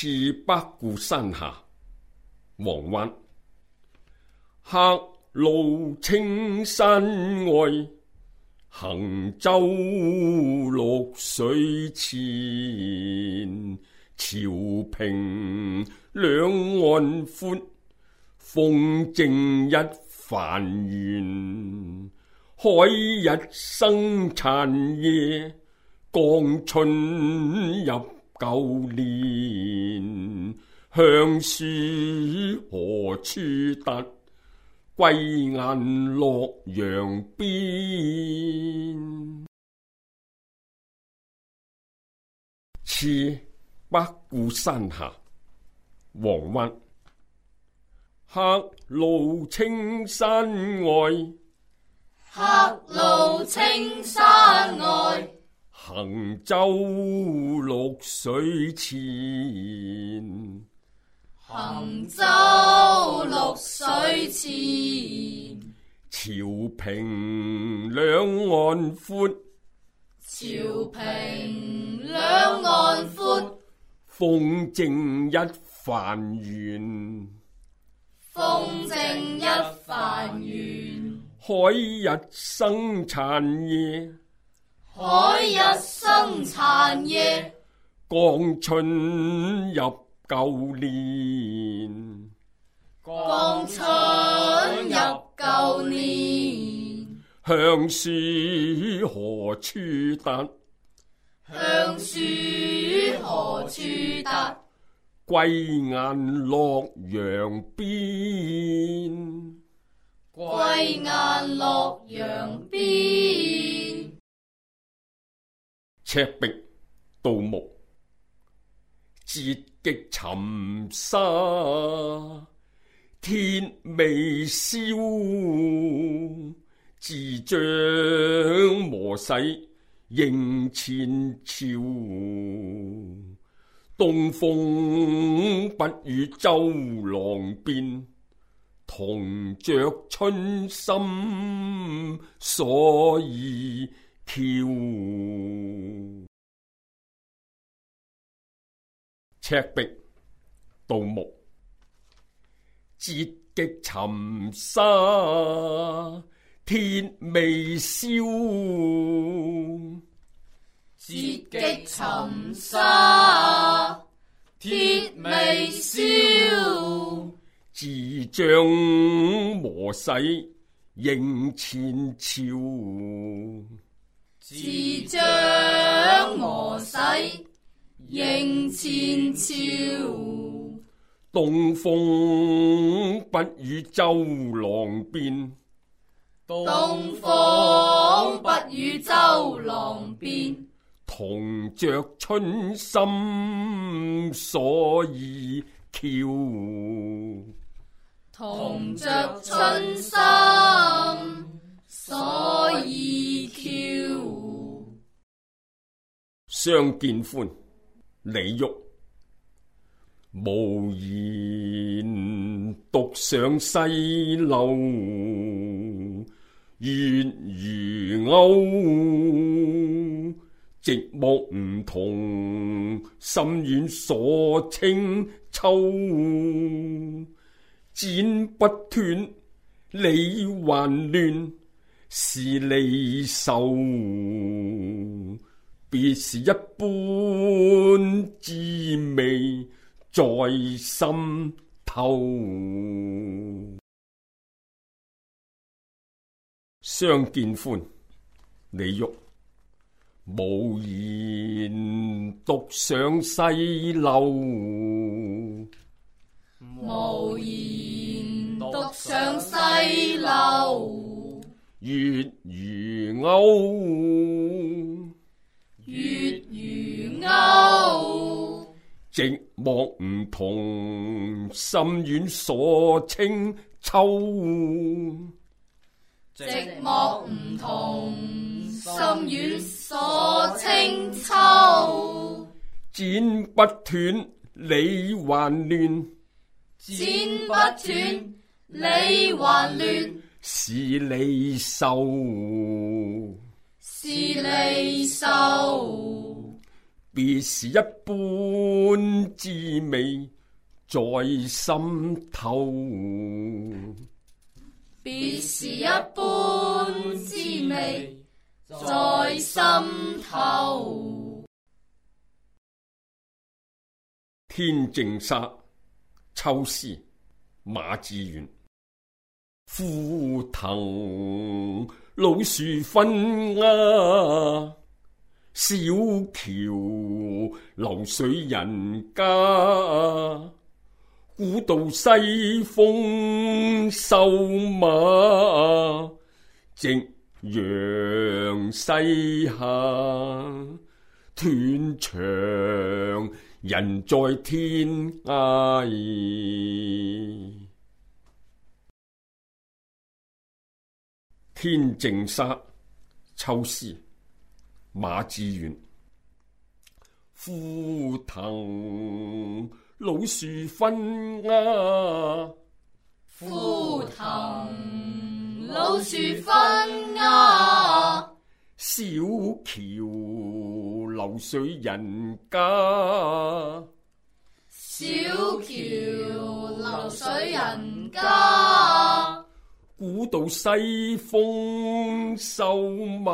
次北固山下，黄湾。客路青山外，行舟绿水前。潮平两岸阔，风正一帆悬。海日生残夜，江春入。旧年乡书何处达？归雁洛阳边。次北固山下，黄湾。客路青山外，客路青山外。行舟绿水前，行舟绿水前。潮平两岸阔，潮平两岸阔。风正一帆悬，风正一帆悬。海日生残夜。海日生残夜，江春入旧年。江春入旧年。向书何处得？向书何处得？归雁洛阳边。归雁洛阳边。赤壁，盗墓，截击沉沙，天未消，自将磨洗应前朝。东风不与周郎便，同着春心，所以。跳赤壁，盗墓，截极沉沙，铁未消；截极沉沙，铁未消，自将磨洗迎前朝。自将我使，应前朝，东风不与周郎便。东风不与周郎便，同着春心所以俏。同着春心。所以，桥相见欢，李煜，无言独上西楼，月如钩，寂寞梧桐，心远锁清秋。剪不断，理还乱。是你愁，别是一般滋味在心头。相见欢，李煜。无言独上西楼。无言独上西楼。月如钩，月如钩。寂寞梧桐，心远锁清秋。寂寞梧桐，心远锁清秋。剪不断，理还乱。剪不断，理还乱。是你愁，是你愁，别是一般滋味在心头。别是一般滋味在心头。《天净沙·秋思》，马志元。枯藤老树昏鸦，小桥流水人家，古道西风瘦马，夕阳西下，断肠人在天涯。天净沙·秋思，马志远。枯藤老树昏鸦，枯藤老树昏鸦，小桥流水人家，小桥流水人家。古道西风瘦马，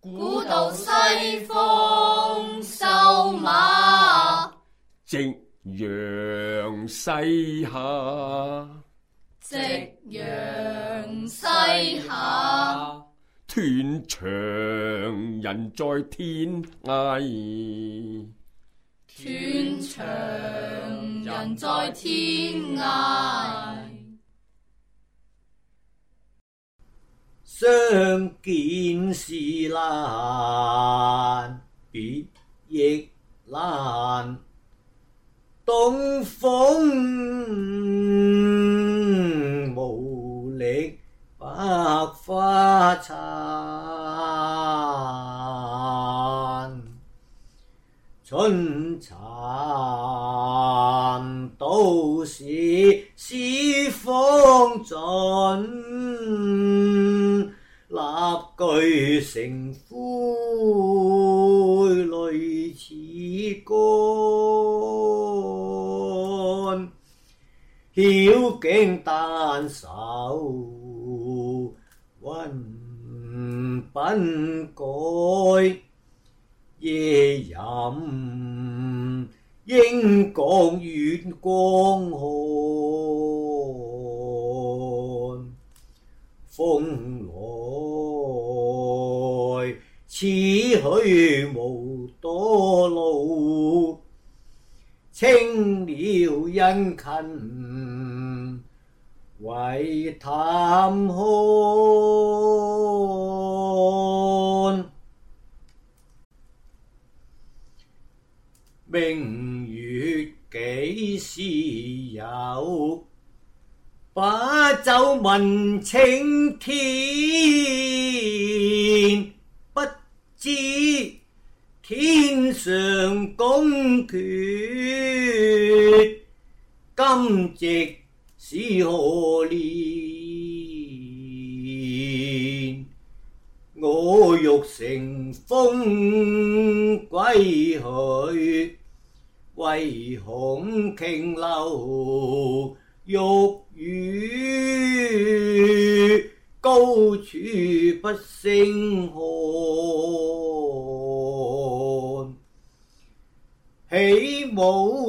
古道西风瘦马。夕阳西下，夕阳西下。断肠人在天涯，断肠人在天涯。相见是难，别亦难。东风无力百花残，春残都是。成灰泪似干，晓镜但愁云鬓改，夜饮应觉月光寒。风来。此去无多路，青鸟殷勤为探看。明月几时有？把酒问青天。知天上公权，今夕是何年？我欲乘风归去，唯恐琼楼玉宇，高处不胜寒。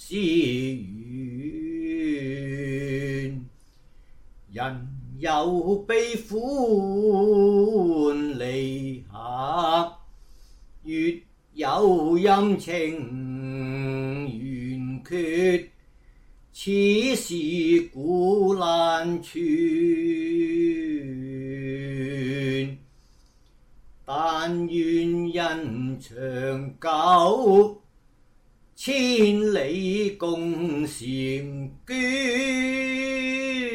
思远，人有悲欢离合，月有阴晴圆缺，此事古难全。但愿人长久。千里共婵娟。